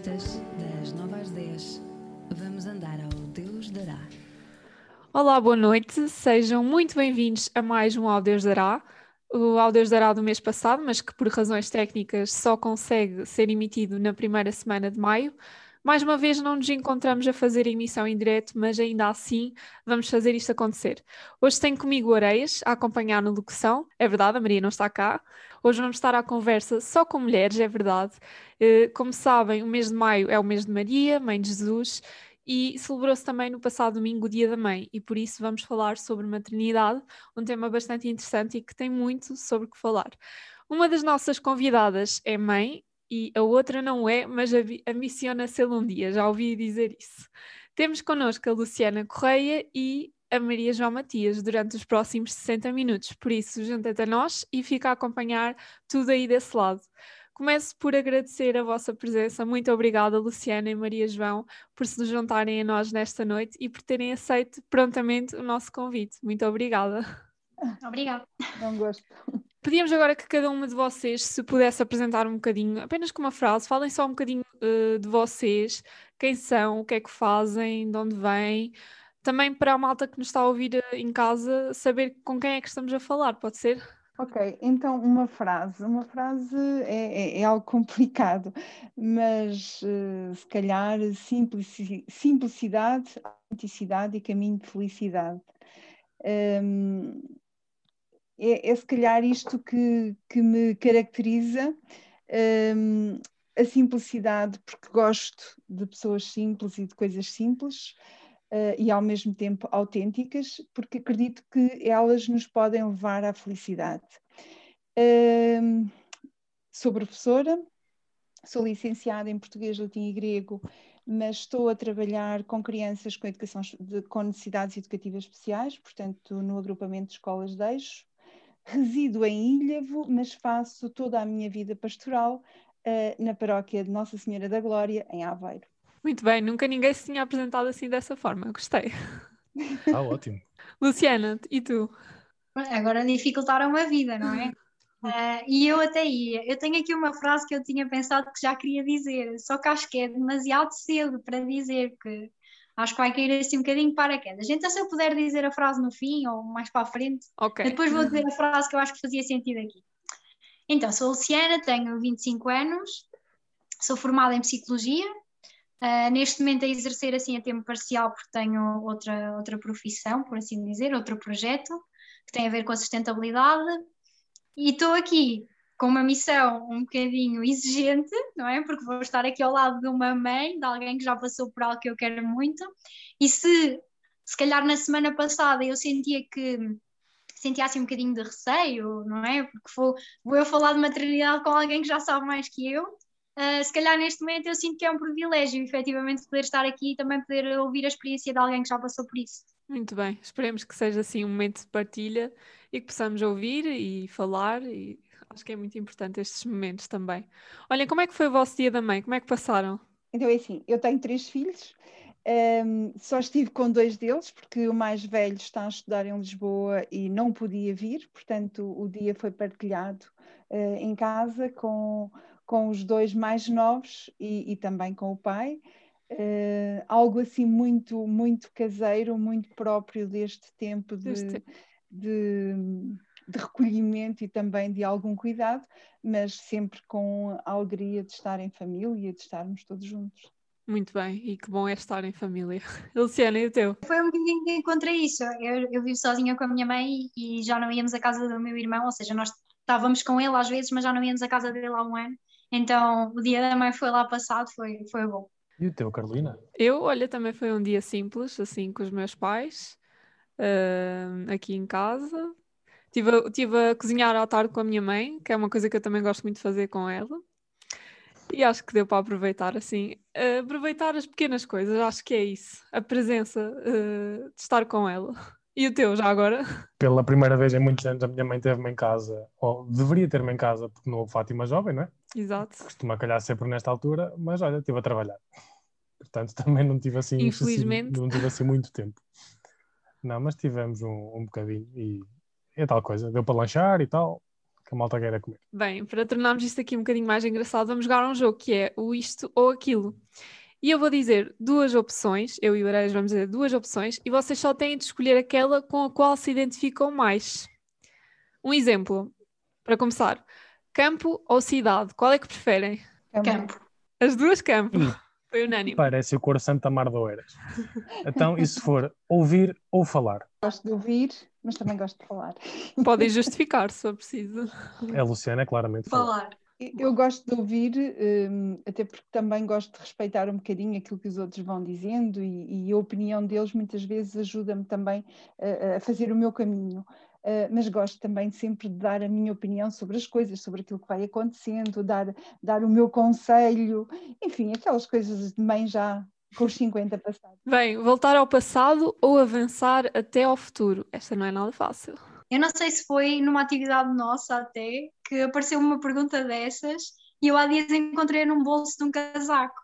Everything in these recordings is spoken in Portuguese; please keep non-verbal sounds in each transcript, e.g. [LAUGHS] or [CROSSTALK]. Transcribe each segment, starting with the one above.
Das 9 às 10, vamos andar ao Deus dará. Olá, boa noite, sejam muito bem-vindos a mais um Ao Deus Dará. O Ao Deus Dará do mês passado, mas que por razões técnicas só consegue ser emitido na primeira semana de maio. Mais uma vez não nos encontramos a fazer emissão em direto, mas ainda assim vamos fazer isto acontecer. Hoje tenho comigo o Areias a acompanhar na locução, é verdade, a Maria não está cá. Hoje vamos estar à conversa só com mulheres, é verdade. Eh, como sabem, o mês de maio é o mês de Maria, Mãe de Jesus, e celebrou-se também no passado domingo o Dia da Mãe, e por isso vamos falar sobre maternidade, um tema bastante interessante e que tem muito sobre o que falar. Uma das nossas convidadas é mãe, e a outra não é, mas ambiciona sê-lo um dia, já ouvi dizer isso. Temos connosco a Luciana Correia e a Maria João Matias durante os próximos 60 minutos, por isso junta-te a nós e fica a acompanhar tudo aí desse lado. Começo por agradecer a vossa presença. Muito obrigada, Luciana e Maria João, por se juntarem a nós nesta noite e por terem aceito prontamente o nosso convite. Muito obrigada. Obrigada. Um gosto. Pedíamos agora que cada uma de vocês se pudesse apresentar um bocadinho, apenas com uma frase, falem só um bocadinho uh, de vocês, quem são, o que é que fazem, de onde vêm. Também para a malta que nos está a ouvir eh, em casa, saber com quem é que estamos a falar, pode ser? Ok, então uma frase. Uma frase é, é, é algo [LAUGHS] complicado, mas uh, se calhar simplici simplicidade, autenticidade e caminho de felicidade. Um, é, é se calhar isto que, que me caracteriza. Um, a simplicidade, porque gosto de pessoas simples e de coisas simples, uh, e ao mesmo tempo autênticas, porque acredito que elas nos podem levar à felicidade. Uh, sou professora, sou licenciada em português, latim e grego, mas estou a trabalhar com crianças com, educação de, com necessidades educativas especiais, portanto, no agrupamento de escolas de eixo, Resido em Ilhavo, mas faço toda a minha vida pastoral uh, na paróquia de Nossa Senhora da Glória, em Aveiro. Muito bem, nunca ninguém se tinha apresentado assim dessa forma, gostei. Ah, ótimo. [LAUGHS] Luciana, e tu? Agora dificultaram a vida, não é? Uh, [LAUGHS] e eu até ia. Eu tenho aqui uma frase que eu tinha pensado que já queria dizer, só que acho que é demasiado cedo para dizer, que acho que vai cair assim um bocadinho para quedas. Então, se eu puder dizer a frase no fim ou mais para a frente, okay. depois vou dizer a frase que eu acho que fazia sentido aqui. Então, sou Luciana, tenho 25 anos, sou formada em Psicologia, uh, neste momento a exercer assim a tempo parcial porque tenho outra, outra profissão, por assim dizer, outro projeto que tem a ver com a sustentabilidade e estou aqui com uma missão um bocadinho exigente, não é? Porque vou estar aqui ao lado de uma mãe, de alguém que já passou por algo que eu quero muito, e se se calhar na semana passada eu sentia que sentia assim um bocadinho de receio, não é? Porque vou, vou eu falar de maternidade com alguém que já sabe mais que eu. Uh, se calhar neste momento eu sinto que é um privilégio, efetivamente, poder estar aqui e também poder ouvir a experiência de alguém que já passou por isso. Muito bem, esperemos que seja assim um momento de partilha e que possamos ouvir e falar e Acho que é muito importante estes momentos também. Olhem, como é que foi o vosso dia da mãe? Como é que passaram? Então é assim, eu tenho três filhos, um, só estive com dois deles, porque o mais velho está a estudar em Lisboa e não podia vir, portanto o dia foi partilhado uh, em casa com, com os dois mais novos e, e também com o pai. Uh, algo assim muito, muito caseiro, muito próprio deste tempo de, de de recolhimento e também de algum cuidado, mas sempre com a alegria de estar em família e de estarmos todos juntos. Muito bem, e que bom é estar em família. [LAUGHS] Luciana, e o teu? Foi um bocadinho que encontrei isso. Eu, eu vivo sozinha com a minha mãe e já não íamos à casa do meu irmão, ou seja, nós estávamos com ele às vezes, mas já não íamos à casa dele há um ano. Então o dia da mãe foi lá passado, foi, foi bom. E o teu, Carolina? Eu, olha, também foi um dia simples, assim, com os meus pais, uh, aqui em casa. Estive a, estive a cozinhar à tarde com a minha mãe, que é uma coisa que eu também gosto muito de fazer com ela. E acho que deu para aproveitar assim. Uh, aproveitar as pequenas coisas, acho que é isso. A presença uh, de estar com ela. E o teu, já agora? Pela primeira vez em muitos anos, a minha mãe teve-me em casa, ou deveria ter-me em casa, porque não houve Fátima jovem, não é? Exato. Costuma calhar sempre nesta altura, mas olha, estive a trabalhar. Portanto, [LAUGHS] também não tive assim, Infelizmente. não tive assim muito tempo. Não, mas tivemos um, um bocadinho e é tal coisa, deu para lanchar e tal, que a malta queira comer. Bem, para tornarmos isto aqui um bocadinho mais engraçado, vamos jogar um jogo que é o isto ou aquilo. E eu vou dizer duas opções, eu e o Areias vamos dizer duas opções, e vocês só têm de escolher aquela com a qual se identificam mais. Um exemplo, para começar: campo ou cidade? Qual é que preferem? Campo. As duas campo. Hum. Foi unânime. Parece o cor Santa Mar de Oeiras. Então, e se for ouvir ou falar? Gosto de ouvir, mas também gosto de falar. Podem [LAUGHS] justificar se for preciso. A Luciana é claramente falar. Falar. Eu gosto de ouvir, hum, até porque também gosto de respeitar um bocadinho aquilo que os outros vão dizendo e, e a opinião deles muitas vezes ajuda-me também a, a fazer o meu caminho. Uh, mas gosto também sempre de dar a minha opinião sobre as coisas, sobre aquilo que vai acontecendo, dar, dar o meu conselho, enfim, aquelas coisas de mãe já com os 50 passados. Bem, voltar ao passado ou avançar até ao futuro? Esta não é nada fácil. Eu não sei se foi numa atividade nossa até que apareceu uma pergunta dessas e eu há dias encontrei num bolso de um casaco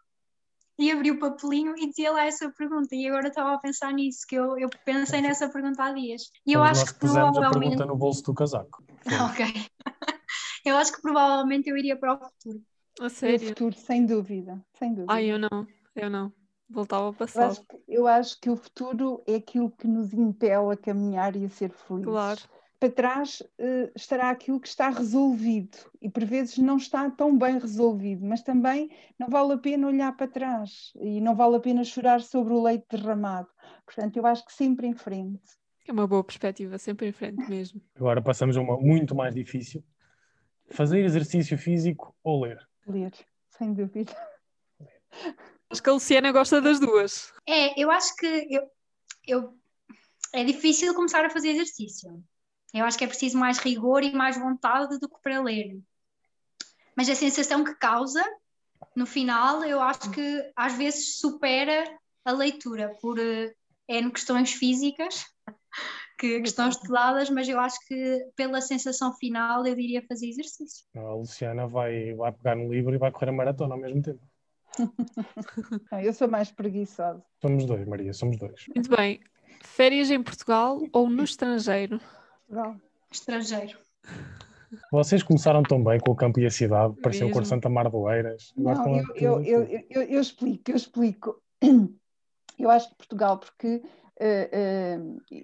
e abri o papelinho e dizia lá essa pergunta e agora estava a pensar nisso, que eu, eu pensei nessa pergunta há dias. E eu acho nós que pusemos a provavelmente... pergunta no bolso do casaco. [LAUGHS] Ok. eu acho que provavelmente eu iria para o futuro. A O sério? futuro, sem dúvida, sem dúvida. Ai, eu não, eu não. Voltava ao Eu passado. acho, que- eu acho que o futuro é aquilo que nos impele a caminhar e a ser felizes. Claro. Para trás eh, estará aquilo que está resolvido e por vezes não está tão bem resolvido, mas também não vale a pena olhar para trás e não vale a pena chorar sobre o leite derramado. Portanto, eu acho que sempre em frente. É uma boa perspectiva, sempre em frente mesmo. [LAUGHS] Agora passamos a uma muito mais difícil. Fazer exercício físico ou ler? Ler, sem dúvida. Acho que a Luciana gosta das duas. É, eu acho que eu, eu, é difícil começar a fazer exercício. Eu acho que é preciso mais rigor e mais vontade do que para ler. Mas a sensação que causa, no final, eu acho que às vezes supera a leitura por eh, N questões físicas [LAUGHS] que, que estão estudadas, mas eu acho que pela sensação final eu diria fazer exercício. A Luciana vai, vai pegar no livro e vai correr a maratona ao mesmo tempo. Não, [LAUGHS] eu sou mais preguiçosa. Somos dois, Maria, somos dois. Muito bem. Férias em Portugal ou no estrangeiro? Portugal. Estrangeiro. Vocês começaram tão bem com o campo e a cidade, parecia o cor. Santa Mar de Oeiras. Agora Não, eu, eu, eu, eu, eu explico, eu explico. [CLEARS THROAT] Eu acho que Portugal, porque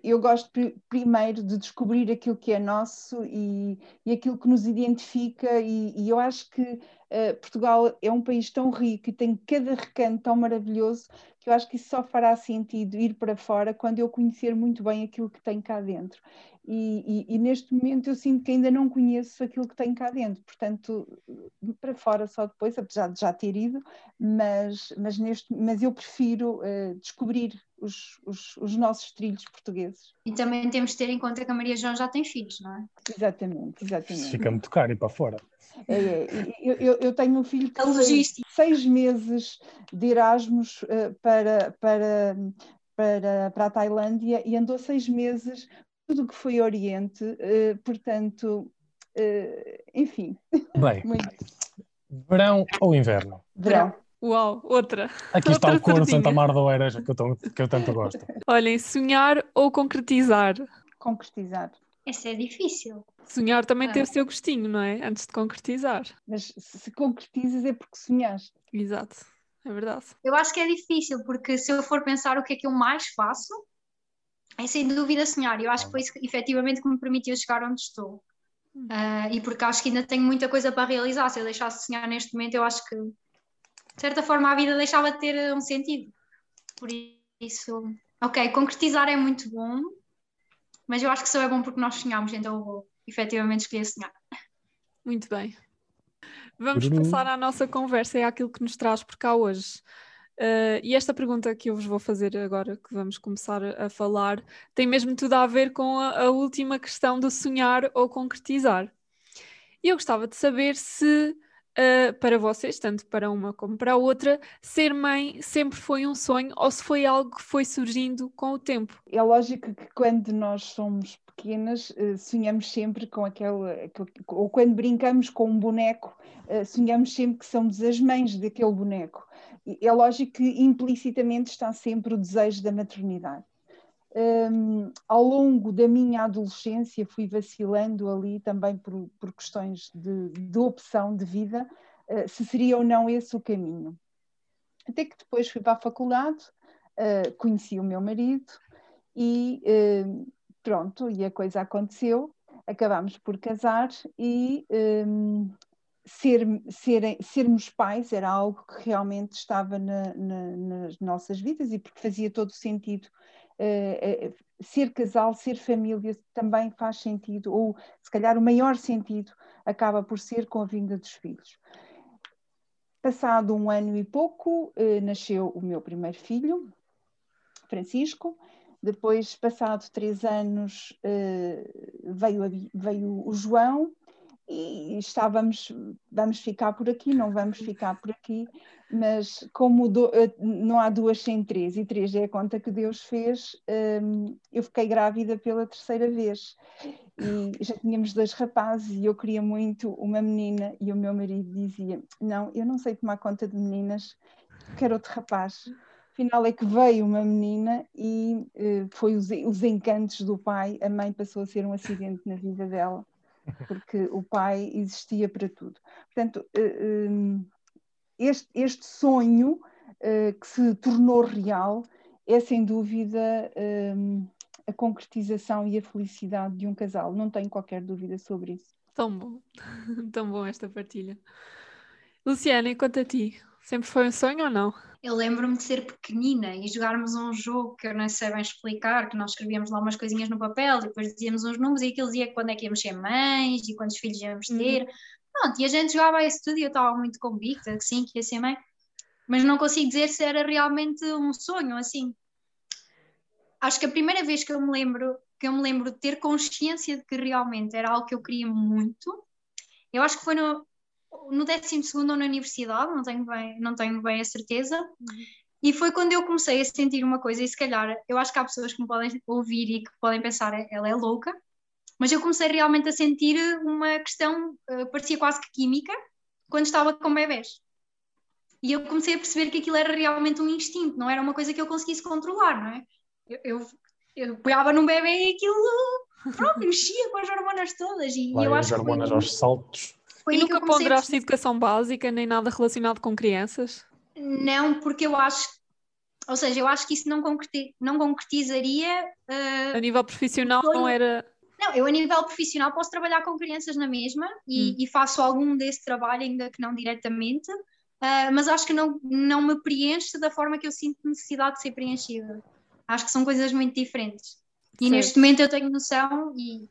eu gosto pri- primeiro de descobrir aquilo que é nosso e, e aquilo que nos identifica, e, e eu acho que eh, Portugal é um país tão rico e tem cada recanto tão maravilhoso que eu acho que isso só fará sentido ir para fora quando eu conhecer muito bem aquilo que tem cá dentro. E, e- e neste momento eu sinto que ainda não conheço aquilo que tem cá dentro, portanto, para fora só depois, apesar de já ter ido, mas, mas, neste, mas eu prefiro eh, descobrir os, os, os nossos trilhos portugueses. E também temos de ter em conta que a Maria João já tem filhos, não é? Exatamente, Isso exatamente. fica muito caro ir para fora. É, é, eu, eu, eu tenho um filho que logística. seis meses de Erasmus eh, para, para, para, para a Tailândia e andou seis meses tudo o que foi Oriente, eh, portanto, eh, enfim, Bem, [LAUGHS] muito verão ou inverno? verão. Uau, outra. Aqui está Outra o cor sardinha. Santa Mar de Oeiras que eu, tão- que eu tanto gosto. Olhem, sonhar ou concretizar? concretizar. Essa é difícil. Sonhar também Ah. tem o seu gostinho, não é? Antes de concretizar. Mas se se concretizas é porque sonhaste. Exato, é verdade. Eu acho que é difícil, porque se eu for pensar o que é que eu mais faço, é sem dúvida sonhar. Eu acho que foi isso que, efetivamente que me permitiu chegar onde estou. Ah, e porque acho que ainda tenho muita coisa para realizar. Se eu deixasse de sonhar neste momento, eu acho que, de certa forma, a vida deixava de ter eh, um sentido. Por isso, ok, concretizar é muito bom, mas eu acho que só é bom porque nós sonhamos, então eu vou efetivamente escolher sonhar. Muito bem. Vamos passar à nossa conversa e àquilo que nos traz por cá hoje. Uh, e esta pergunta que eu vos vou fazer agora, que vamos começar a falar, tem mesmo tudo a ver com a, a última questão do sonhar ou concretizar. E eu gostava de saber se, uh, para vocês, tanto para uma como para a outra, ser mãe sempre foi um sonho ou se foi algo que foi surgindo com o tempo. É lógico que quando nós somos pequenas, eh, sonhamos sempre com aquele, ou quando brincamos com um boneco, sonhamos sempre que somos as mães daquele boneco. É lógico que implicitamente está sempre o desejo da maternidade. um, ao longo da minha adolescência fui vacilando ali também por, por questões de, de, opção de vida, uh, se seria ou não esse o caminho. Até que depois fui para a faculdade, uh, conheci o meu marido e uh, pronto, e a coisa aconteceu, acabámos por casar e um, ser, ser, sermos pais era algo que realmente estava na, na, nas nossas vidas e porque fazia todo sentido. Uh, uh, ser casal, ser família também faz sentido, ou se calhar o maior sentido acaba por ser com a vinda dos filhos. Passado um ano e pouco, uh, nasceu o meu primeiro filho, Francisco. Depois, passado três anos, veio, veio o João, e estávamos, vamos ficar por aqui, não vamos ficar por aqui, mas como do, eh, não há duas sem três, e três é a conta que Deus fez, um, eu fiquei grávida pela terceira vez. E já tínhamos dois rapazes e eu queria muito uma menina, e o meu marido dizia: Não, eu não sei tomar conta de meninas, quero outro rapaz. Afinal é que veio uma menina e uh, foi os, os encantos do pai, a mãe passou a ser um acidente na vida dela porque o pai existia para tudo. Portanto, eh, eh, este, este sonho eh, que se tornou real é sem dúvida a concretização e a felicidade de um casal. Não tenho qualquer dúvida sobre isso. Tão bom, [LAUGHS] tão bom esta partilha. Luciana, quanto a ti, sempre foi um sonho ou não? Eu lembro-me de ser pequenina e jogarmos um jogo que eu não sei bem explicar, que nós escrevíamos lá umas coisinhas no papel, e depois dizíamos uns números e aquilo dizia quando é que íamos ser mães e quantos filhos íamos uhum. ter. Uhum. Pronto, e a gente jogava esse tudo e eu estava muito convicta que sim, que ia ser mãe, mas não consigo dizer se era realmente um sonho, assim. Acho que a primeira vez que eu me lembro, que eu me lembro de ter consciência de que realmente era algo que eu queria muito, eu acho que foi no, no 12 ou na universidade, não tenho bem, não tenho bem a certeza. Uhum. E foi quando eu comecei a sentir uma coisa, e se calhar eu acho que há pessoas que me podem ouvir e que podem pensar, ela é louca, mas eu comecei realmente a sentir uma questão, uh, parecia quase que química, quando estava com bebés. E eu comecei a perceber que aquilo era realmente um instinto, não era uma coisa que eu conseguisse controlar, não é? Eu, eu, eu apoiava num bebê e aquilo, pronto, mexia com as hormonas todas. E, Lá eu acho as hormonas aos saltos. Foi e nunca ponderaste educação básica nem nada relacionado com crianças? Não, porque eu acho, ou seja, eu acho que isso não, concreti não concretizaria. Uh, a nível profissional não era. Não, eu a nível profissional posso trabalhar com crianças na mesma e, hum. e faço algum desse trabalho, ainda que não diretamente, uh, mas acho que não, não me preenche da forma que eu sinto necessidade de ser preenchida. Acho que são coisas muito diferentes. E certo. neste momento eu tenho noção, e,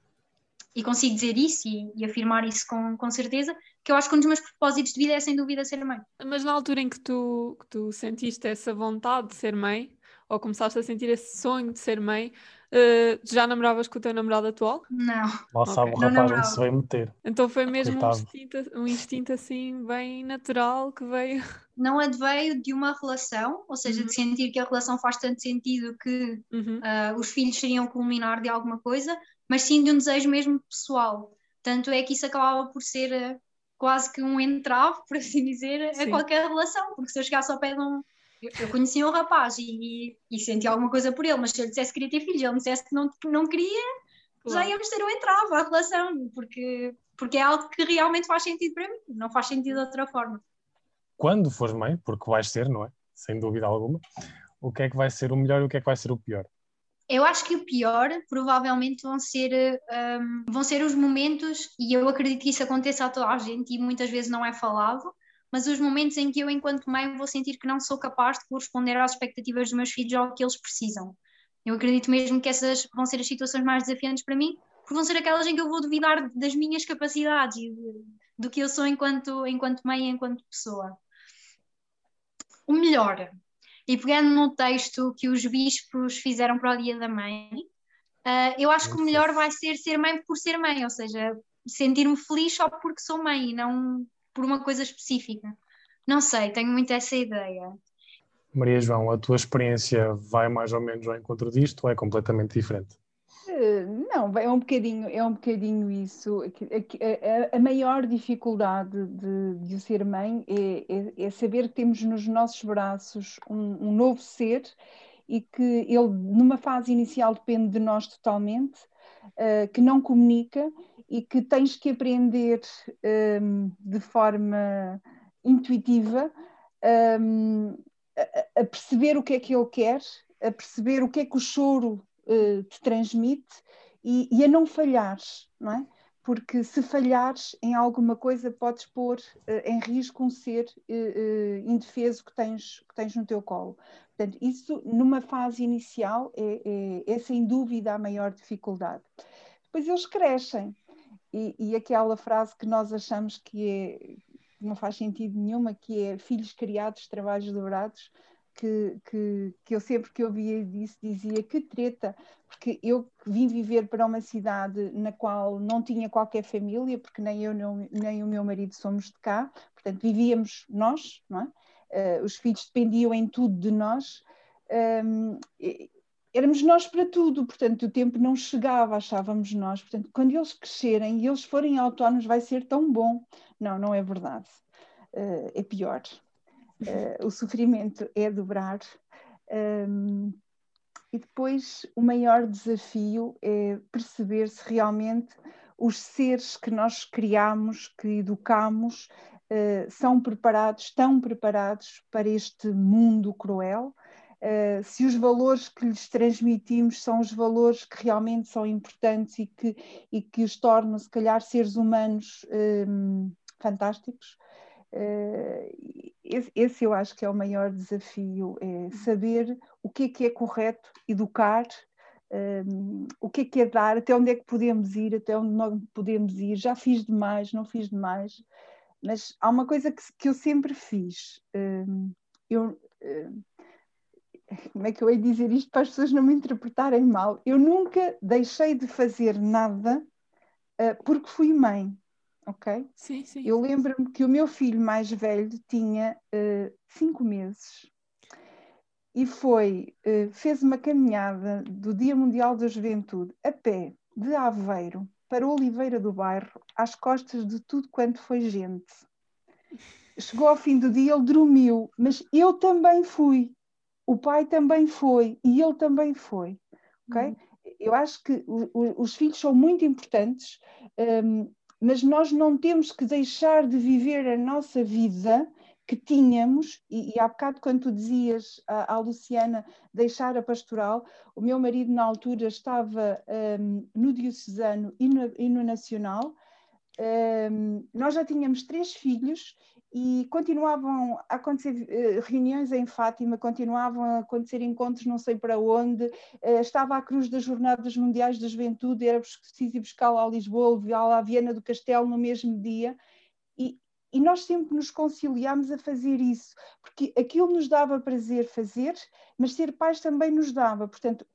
e consigo dizer isso e, e, afirmar isso com, com certeza, que eu acho que um dos meus propósitos de vida é sem dúvida ser mãe. Mas na altura em que tu, que tu sentiste essa vontade de ser mãe, ou começaste a sentir esse sonho de ser mãe, uh, já namoravas com o teu namorado atual? Não. Lá sabe okay. o rapaz onde se veio meter. Então foi mesmo um instinto, um instinto, assim bem natural que veio. Não adveio de uma relação, ou seja, uhum. de sentir que a relação faz tanto sentido que uhum. uh, os filhos seriam culminar de alguma coisa, mas sim de um desejo mesmo pessoal. Tanto é que isso acabava por ser uh, quase que um entrave, [LAUGHS] por assim dizer, sim. a qualquer relação, porque se eu chegasse ao pé de um. Eu, eu conhecia um rapaz e, e, sentia alguma coisa por ele, mas se ele dissesse que queria ter filhos, ele me dissesse que não, não queria, claro. já íamos ter um entrave à relação, porque, porque é algo que realmente faz sentido para mim, não faz sentido de outra forma. Quando fores mãe, porque vais ser, não é? Sem dúvida alguma, o que é que vai ser o melhor e o que é que vai ser o pior? Eu acho que o pior provavelmente vão ser, um, vão ser os momentos, e eu acredito que isso aconteça a toda a gente e muitas vezes não é falado, mas os momentos em que eu, enquanto mãe, vou sentir que não sou capaz de corresponder às expectativas dos meus filhos ou ao que eles precisam. Eu acredito mesmo que essas vão ser as situações mais desafiantes para mim, porque vão ser aquelas em que eu vou duvidar das minhas capacidades e do que eu sou enquanto, enquanto mãe e enquanto pessoa. O melhor, e pegando no texto que os bispos fizeram para o Dia da Mãe, uh, eu acho que o melhor vai ser ser mãe por ser mãe, ou seja, sentir-me feliz só porque sou mãe e não por uma coisa específica. Não sei, tenho muito essa ideia. Maria João, a tua experiência vai mais ou menos ao encontro disto ou é completamente diferente? Eh, não, é um bocadinho, é um bocadinho isso. A, a, a maior dificuldade de, de ser mãe é, é, é, saber que temos nos nossos braços um, um, novo ser e que ele, numa fase inicial, depende de nós totalmente, uh, que não comunica e que tens que aprender um, de forma intuitiva um, a, a, perceber o que é que ele quer, a perceber o que é que o choro uh, te transmite e, e, a não falhar, não é? Porque se falhares em alguma coisa, podes pôr uh, em risco um ser uh, indefeso que tens, que tens no teu colo. Portanto, isso numa fase inicial é, é, é sem dúvida a maior dificuldade. Depois eles crescem, e, e, aquela frase que nós achamos que é não faz sentido nenhuma, que é filhos criados, trabalhos dobrados, que, que, que eu sempre que ouvia isso dizia que treta, porque eu vim viver para uma cidade na qual não tinha qualquer família, porque nem eu nem o meu marido somos de cá, portanto vivíamos nós, não é? Uh, os filhos dependiam em tudo de nós. Um, éramos nós para tudo, portanto o tempo não chegava, achávamos nós. Portanto, quando eles crescerem e eles forem autónomos, vai ser tão bom. Não, não é verdade. Uh, é pior. Uh, o sofrimento é dobrar. Um, e depois o maior desafio é perceber se realmente os seres que nós criamos, que educamos, uh, são preparados, estão preparados para este mundo cruel Uh, se os valores que lhes transmitimos são os valores que realmente são importantes e que, e que os tornam, se calhar, seres humanos um, fantásticos. Uh, esse, eu acho que é o maior desafio, é saber o que é que é correto, educar, um, o que é que é dar, até onde é que podemos ir, até onde não podemos ir, já fiz demais, não fiz demais, mas há uma coisa que, que eu sempre fiz, um, eu, um, como é que eu hei dizer isto para as pessoas não me interpretarem mal? Eu nunca deixei de fazer nada uh, porque fui mãe, ok? Sim, sim. Eu lembro-me que o meu filho mais velho tinha uh, cinco meses e foi, uh, fez uma caminhada do Dia Mundial da Juventude a pé de Aveiro para Oliveira do Bairro, às costas de tudo quanto foi gente. Chegou ao fim do dia, ele dormiu, mas eu também fui o pai também foi e ele também foi. ok? Uhum. Eu acho que o, o, os filhos são muito importantes, um, mas nós não temos que deixar de viver a nossa vida que tínhamos, e, e há bocado quando tu dizias à, à, Luciana deixar a pastoral, o meu marido na altura estava um, no diocesano e no, e no nacional, um, nós já tínhamos três filhos e continuavam a acontecer uh, reuniões em Fátima, continuavam a acontecer encontros não sei para onde, uh, estava à cruz das Jornadas Mundiais da Juventude, era preciso ir buscá-la a Lisboa, levá-la à Viena do Castelo no mesmo dia, e, e nós sempre nos conciliámos a fazer isso, porque aquilo nos dava prazer fazer, mas ser pais também nos dava, portanto, eh,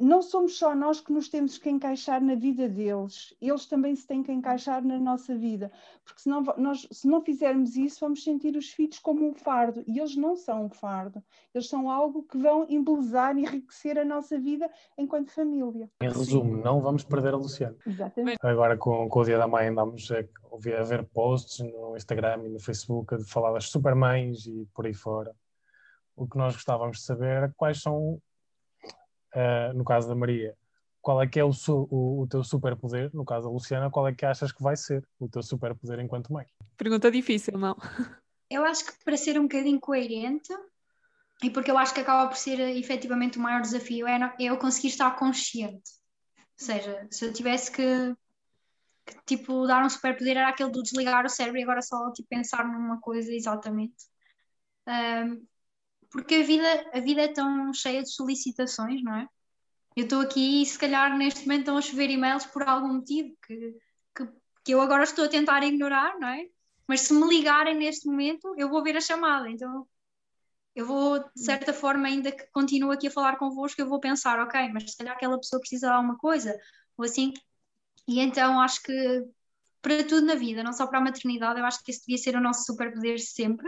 não somos só nós que nos temos que encaixar na vida deles, eles também se têm que encaixar na nossa vida, porque senão nós, se não fizermos isso, vamos sentir os filhos como um fardo, e eles não são um fardo, eles são algo que vão embelezar e enriquecer a nossa vida enquanto família. Em resumo, Sim. não vamos perder a Luciana. Exatamente. Agora com, com o Dia da Mãe andamos a, a ver posts no Instagram e no Facebook de falar das supermães e por aí fora. O que nós gostávamos de saber era quais são uh, no caso da Maria, qual é que é o, o, o teu superpoder? No caso da Luciana, qual é que achas que vai ser o teu superpoder enquanto mãe? Pergunta difícil, não? Eu acho que para ser um bocadinho coerente, e porque eu acho que acaba por ser efetivamente o maior desafio, é, é eu conseguir estar consciente. Ou seja, se eu tivesse que, que tipo, dar um superpoder, era aquele do desligar o cérebro e agora só tipo, pensar numa coisa exatamente. Um, porque a vida, a vida é tão cheia de solicitações, não é? Eu estou aqui e se calhar neste momento estão a chover e-mails por algum motivo que, que, que eu agora estou a tentar ignorar, não é? Mas se me ligarem neste momento, eu vou ver a chamada, então eu vou, de certa forma, ainda que continue aqui a falar convosco, eu vou pensar, ok, mas se calhar aquela pessoa precisa de alguma coisa, ou assim. E então acho que para tudo na vida, não só para a maternidade, eu acho que esse devia ser o nosso superpoder sempre.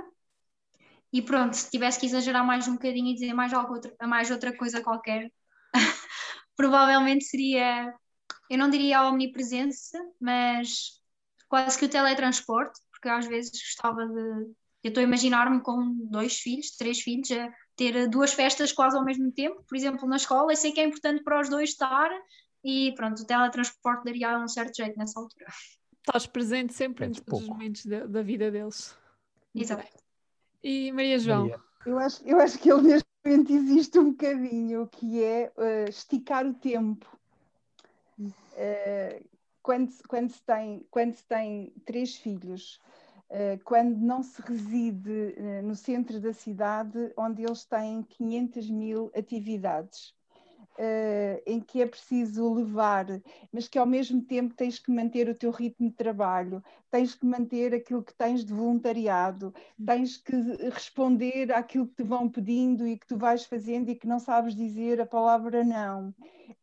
E pronto, se tivesse que exagerar mais um bocadinho e dizer mais, algo outra, mais outra coisa qualquer, [LAUGHS] provavelmente seria, eu não diria a omnipresença, mas quase que o teletransporte, porque às vezes gostava de. Eu estou a imaginar-me com dois filhos, três filhos, a ter duas festas quase ao mesmo tempo, por exemplo, na escola, eu sei que é importante para os dois estar e pronto, o teletransporte daria um certo jeito nessa altura. Estás presente sempre em Menos todos os pouco. momentos da, da vida deles. Muito Exato. E Maria João, Maria. Eu acho, eu acho que ele neste momento existe um bocadinho, que é eh, esticar o tempo. Eh, quando, se- quando, se tem, quando se tem três filhos, eh, quando não se reside no centro da cidade, onde eles têm 500 mil atividades, eh, em que é preciso levar, mas que ao mesmo tempo tens que manter o teu ritmo de trabalho, tens que manter aquilo que tens de voluntariado, tens que responder àquilo que te vão pedindo e que tu vais fazendo e que não sabes dizer a palavra não,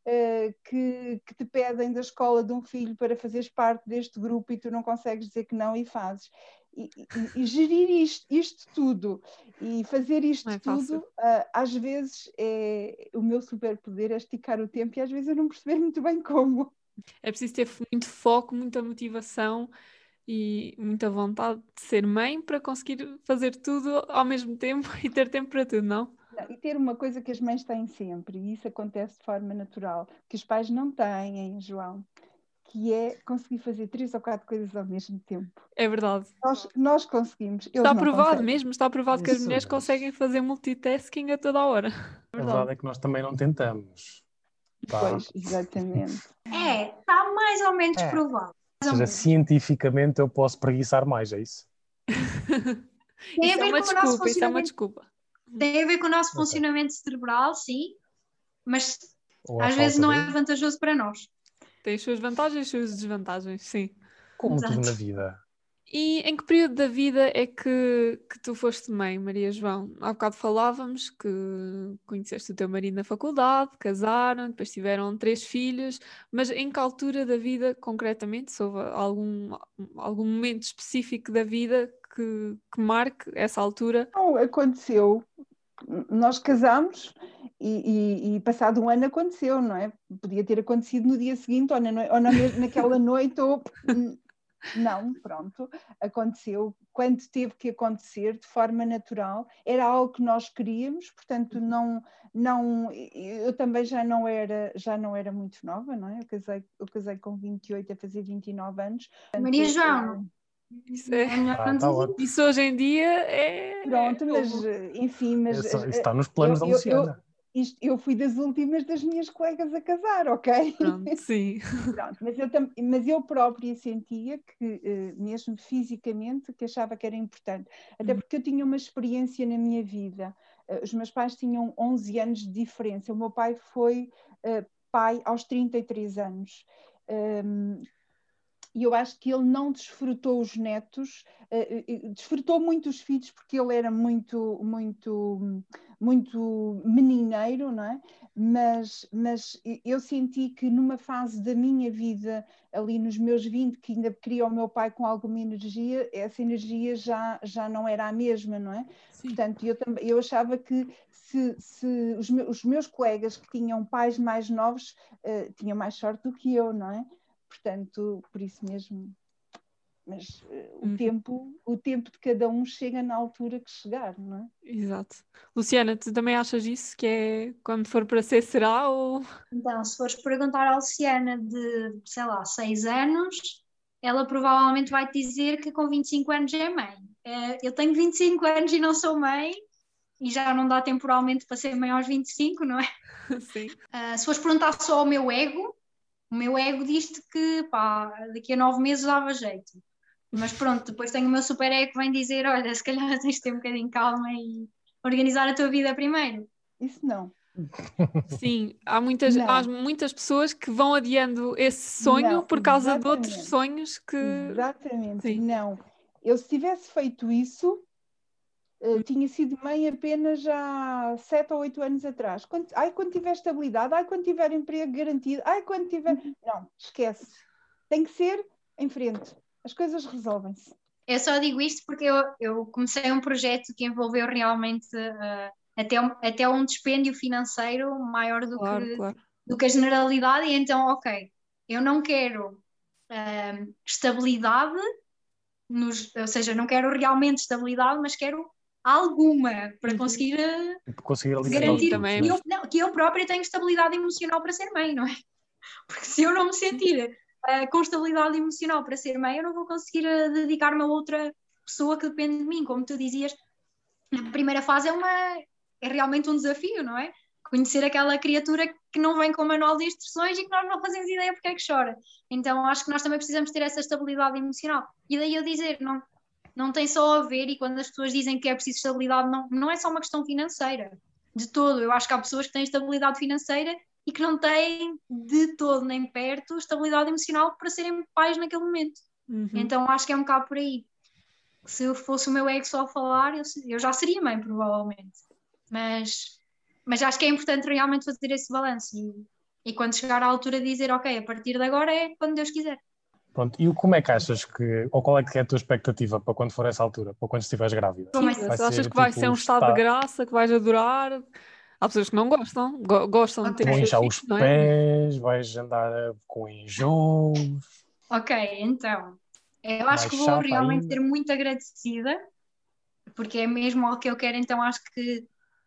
eh, que, que te pedem da escola de um filho para fazeres parte deste grupo e tu não consegues dizer que não e fazes. E, e- e gerir isto, isto tudo e fazer isto é tudo, ah, às vezes é o meu superpoder é esticar o tempo e às vezes eu não perceber muito bem como. é preciso ter muito foco, muita motivação e muita vontade de ser mãe para conseguir fazer tudo ao mesmo tempo [LAUGHS] e ter tempo para tudo, não? Não, e ter uma coisa que as mães têm sempre, e isso acontece de forma natural, que os pais não têm, João, que é conseguir fazer três ou quatro coisas ao mesmo tempo. É verdade. Nós, nós conseguimos. Está provado mesmo, está provado que as mulheres conseguem fazer multitasking a toda a hora. [LAUGHS] A verdade é que nós também não tentamos. Tá? Pois, exatamente. [LAUGHS] É, está mais ou menos É. provado. Ou seja, cientificamente eu posso preguiçar mais, é isso? Tem a Isso é ver uma com o nosso desculpa, isso é uma funcionamento. desculpa. Tem a ver com o nosso Ok. funcionamento cerebral, sim, mas às vezes não é dele? vantajoso para nós. Tem as suas vantagens e as suas desvantagens, sim. Como tudo Exato. na vida. E em que período da vida é que, que tu foste mãe, Maria João? Há bocado falávamos que conheceste o teu marido na faculdade, casaram, depois tiveram três filhos, mas em que altura da vida, concretamente, se houve algum, algum momento específico da vida que, que marque essa altura? Então, aconteceu, nós casámos e, e- e passado um ano aconteceu, não é? Podia ter acontecido no dia seguinte ou, na ou na naquela noite ou não, pronto, aconteceu quando teve que acontecer de forma natural, era algo que nós queríamos, portanto não, não, eu também já não era, já não era muito nova, não é? Eu casei, eu casei com 28 a fazer 29 anos. Maria João, Isso, é- é Ah, tá isso hoje em dia é. Pronto, é mas enfim, mas Isso, isso eh, está nos planos eu- da eu- Luciana. Isto- eu fui das últimas das minhas colegas a casar, ok? Pronto, [LAUGHS] sim. Pronto, mas, eu tam- mas eu própria sentia que, eh, mesmo fisicamente, que achava que era importante. Até Uhum. porque eu tinha uma experiência na minha vida. Eh, os meus pais tinham 11 anos de diferença. O meu pai foi eh, pai aos 33 anos. Ehm, e eu acho que ele não desfrutou os netos, eh, desfrutou muito os filhos porque ele era muito, muito, muito menineiro, não é? Mas, mas eu senti que numa fase da minha vida, ali nos meus 20, que ainda queria o meu pai com alguma energia, essa energia já, já não era a mesma, não é? sim. Portanto, eu, também, eu achava que se, se os, meus, os meus colegas que tinham pais mais novos eh, tinham mais sorte do que eu, não é? Portanto, por isso mesmo. Mas eh, o, Uhum. tempo, o tempo de cada um chega na altura que chegar, não é? Exato. Luciana, tu também achas isso? Que é quando for para ser, será? Ou Então, se fores perguntar à Luciana de, sei lá, 6 anos, ela provavelmente vai te dizer que com 25 anos é mãe. Eh, Eu tenho 25 anos e não sou mãe, e já não dá temporalmente para ser mãe aos 25, não é? [LAUGHS] sim? Ah, se fores perguntar só ao meu ego, o meu ego diz-te que pá, daqui a nove meses dava jeito. Mas pronto, depois tenho o meu super ego que vem dizer: olha, se calhar [LAUGHS] tens de ter um bocadinho de calma e organizar a tua vida primeiro. Isso não. [LAUGHS] Sim, há muitas, Não. há muitas pessoas que vão adiando esse sonho Não, por causa de outros exatamente. sonhos que. Exatamente, sim. não. Eu se tivesse feito isso, eh, tinha sido mãe apenas há sete ou oito anos atrás. Quando, ai, quando tiver estabilidade, ai, quando tiver emprego garantido, ai, quando tiver. Não, esquece. Tem que ser em frente. As coisas resolvem-se. Eu só digo isto porque eu, eu comecei um projeto que envolveu realmente ah, até, um, até um dispêndio financeiro maior do Claro, que, claro. do que a generalidade, e então, ok, eu não quero ahm, estabilidade, nos, ou seja, não quero realmente estabilidade, mas quero alguma para uhum. conseguir, conseguir garantir também. Que, eu, não, que eu própria tenho estabilidade emocional para ser mãe, não é? [LAUGHS] Porque se eu não me sentir uh, com estabilidade emocional para ser mãe, eu não vou conseguir uh, dedicar-me a outra pessoa que depende de mim. Como tu dizias, a primeira fase é, uma, é realmente um desafio, não é? Conhecer aquela criatura que não vem com o manual de instruções e que nós não fazemos ideia porque é que chora. Então acho que nós também precisamos ter essa estabilidade emocional. E daí eu dizer, não, não tem só a ver, e quando as pessoas dizem que é preciso estabilidade, não, não é só uma questão financeira, de todo. Eu acho que há pessoas que têm estabilidade financeira e que não têm de todo nem perto estabilidade emocional para serem pais naquele momento. Uhum. Então acho que é um bocado por aí. Se fosse o meu ego só a falar, eu, eu já seria mãe, provavelmente. Mas, mas acho que é importante realmente fazer esse balanço e, e quando chegar à altura dizer, ok, a partir de agora é quando Deus quiser. Pronto, e como é que achas que, ou qual é que é a tua expectativa para quando for essa altura, para quando estiveres grávida? Achas ser, que tipo, vai ser um estado de graça, que vais adorar? Há pessoas que não gostam, go gostam okay. de ter Vão inchar os é? pés, vais andar com enjoos. Ok, então, eu acho que vou realmente ainda. ser muito agradecida, porque é mesmo o que eu quero, então acho que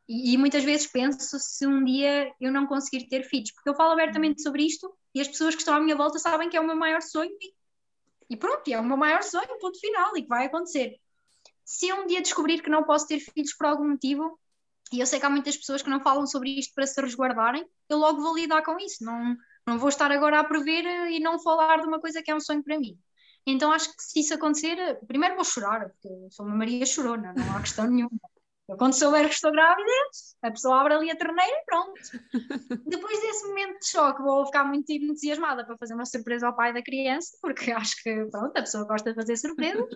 e, e, muitas vezes penso se um dia eu não conseguir ter filhos, porque eu falo abertamente sobre isto e as pessoas que estão à minha volta sabem que é o meu maior sonho e e pronto, é o meu maior sonho, ponto final, e que vai acontecer. Se um dia descobrir que não posso ter filhos por algum motivo, e eu sei que há muitas pessoas que não falam sobre isto para se resguardarem, eu logo vou lidar com isso. Não, não vou estar agora a prever e não falar de uma coisa que é um sonho para mim. Então acho que se isso acontecer, primeiro vou chorar, porque sou uma Maria chorona, não há questão [LAUGHS] nenhuma. Eu, quando souber que estou grávida, a pessoa abre ali a torneira e pronto. [LAUGHS] Depois desse momento de choque, vou ficar muito entusiasmada para fazer uma surpresa ao pai da criança, porque acho que, pronto, a pessoa gosta de fazer surpresas.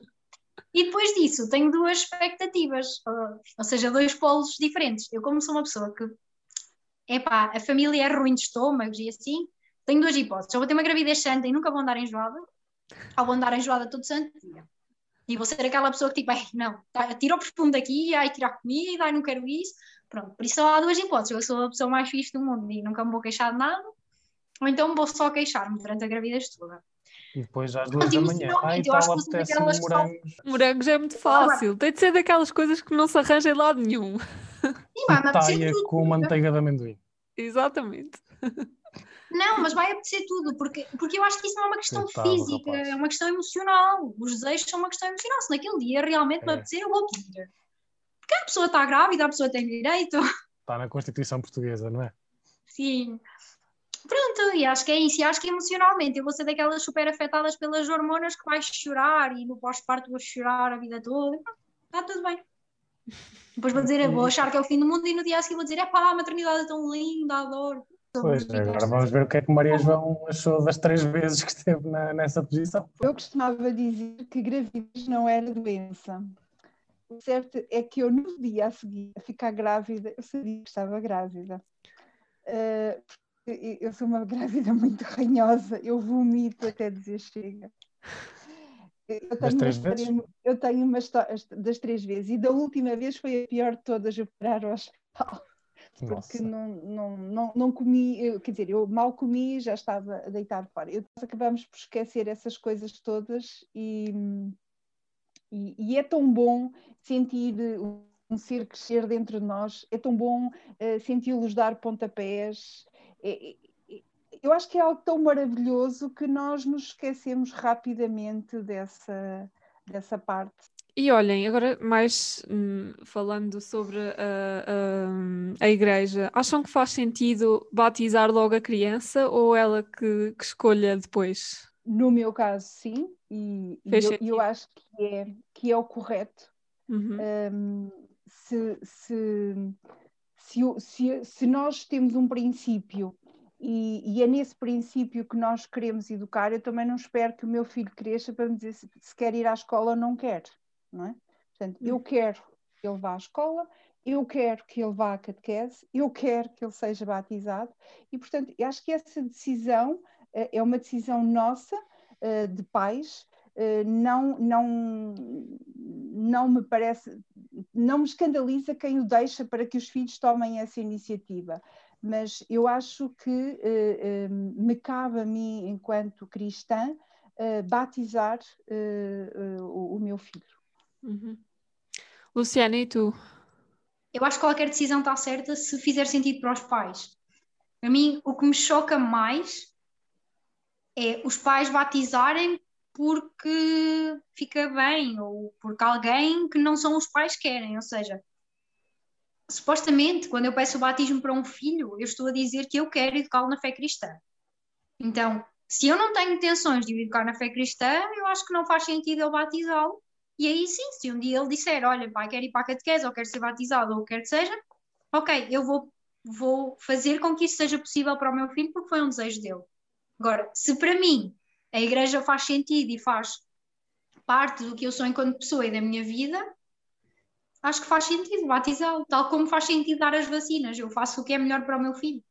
E depois disso, tenho duas expectativas, ou seja, dois polos diferentes. Eu, como sou uma pessoa que, epá, a família é ruim de estômagos e assim, tenho duas hipóteses. Ou vou ter uma gravidez santa e nunca vou andar enjoada, ou vou andar enjoada todo santo dia. E vou ser aquela pessoa que tipo, não, tá, tira o perfume daqui, ai, tira a comida, ai, não quero isso. Pronto, por isso só há duas hipóteses. Eu sou a pessoa mais fixe do mundo e nunca me vou queixar de nada, ou então vou só queixar-me durante a gravidez toda. E depois às duas da manhã, ai, tal, apetece morangos. Morangos é muito fácil, tem de ser daquelas coisas que não se arranja em lado nenhum. E vai, com manteiga de amendoim. Exatamente. Não, mas vai apetecer tudo, porque, porque eu acho que isso não é uma questão física, rapaz. é uma questão emocional. Os desejos são uma questão emocional. Se naquele dia realmente é. me apetecer, eu vou pedir. Porque a pessoa está grávida, a pessoa tem direito. Está na Constituição Portuguesa, não é? Sim. Pronto, e acho que é isso. E acho que emocionalmente eu vou ser daquelas super afetadas pelas hormonas que vais chorar e no pós-parto vou chorar a vida toda. Está tudo bem. Depois vou dizer, vou achar que é o fim do mundo e no dia a seguir vou dizer, é pá, a maternidade é tão linda, adoro. Pois, agora vamos ver o que é que Maria João achou das três vezes que esteve na, nessa posição. Eu costumava dizer que gravidez não era doença. O certo é que eu, no dia a seguir a ficar grávida, eu sabia que estava grávida. Uh, eu sou uma grávida [LAUGHS] muito ranhosa, eu vomito até dizer chega. Eu das três vezes? Eu tenho uma história das três vezes, e da última vez foi a pior de todas, eu parar ao hospital [LAUGHS] porque não, não, não, não comi, eu, quer dizer, eu mal comi já estava a deitar fora. Eu, nós acabamos por esquecer essas coisas todas e, e, e, é tão bom sentir um ser crescer dentro de nós, é tão bom uh, senti-los dar pontapés. Eu acho que é algo tão maravilhoso que nós nos esquecemos rapidamente dessa, dessa parte. E olhem, agora mais hum, falando sobre a, a, a, igreja, acham que faz sentido batizar logo a criança ou ela que, que escolha depois? No meu caso, sim, e, e eu, eu, acho que é, que é o correto. Uhum. Um, se, se, se, se, se nós temos um princípio e, e, é nesse princípio que nós queremos educar. Eu também não espero que o meu filho cresça para me dizer se, se quer ir à escola ou não quer não é? Portanto, eu hum. quero que ele vá à escola, eu quero que ele vá à catequese, eu quero que ele seja batizado e, portanto, acho que essa decisão uh, é uma decisão nossa, uh, de pais, uh, não, não, não me parece, não me escandaliza quem o deixa para que os filhos tomem essa iniciativa. Mas eu acho que me cabe a mim, enquanto cristã, batizar o, o meu filho. Uhum. Luciana, e tu? Eu acho que qualquer decisão está certa se fizer sentido para os pais. A mim, o que me choca mais é os pais batizarem porque fica bem ou porque alguém que não são os pais querem. Ou seja, supostamente, quando eu peço o batismo para um filho, eu estou a dizer que eu quero educá-lo na fé cristã. Então, se eu não tenho intenções de o educar na fé cristã, eu acho que não faz sentido eu batizá-lo. E aí sim, se um dia ele disser, olha, pai, quero ir para a catequese, ou quero ser batizado, ou quer que seja, ok, eu vou, vou fazer com que isso seja possível para o meu filho, porque foi um desejo dele. Agora, se para mim a igreja faz sentido e faz parte do que eu sou enquanto pessoa e da minha vida, acho que faz sentido batizá-lo, tal como faz sentido dar as vacinas. Eu faço o que é melhor para o meu filho.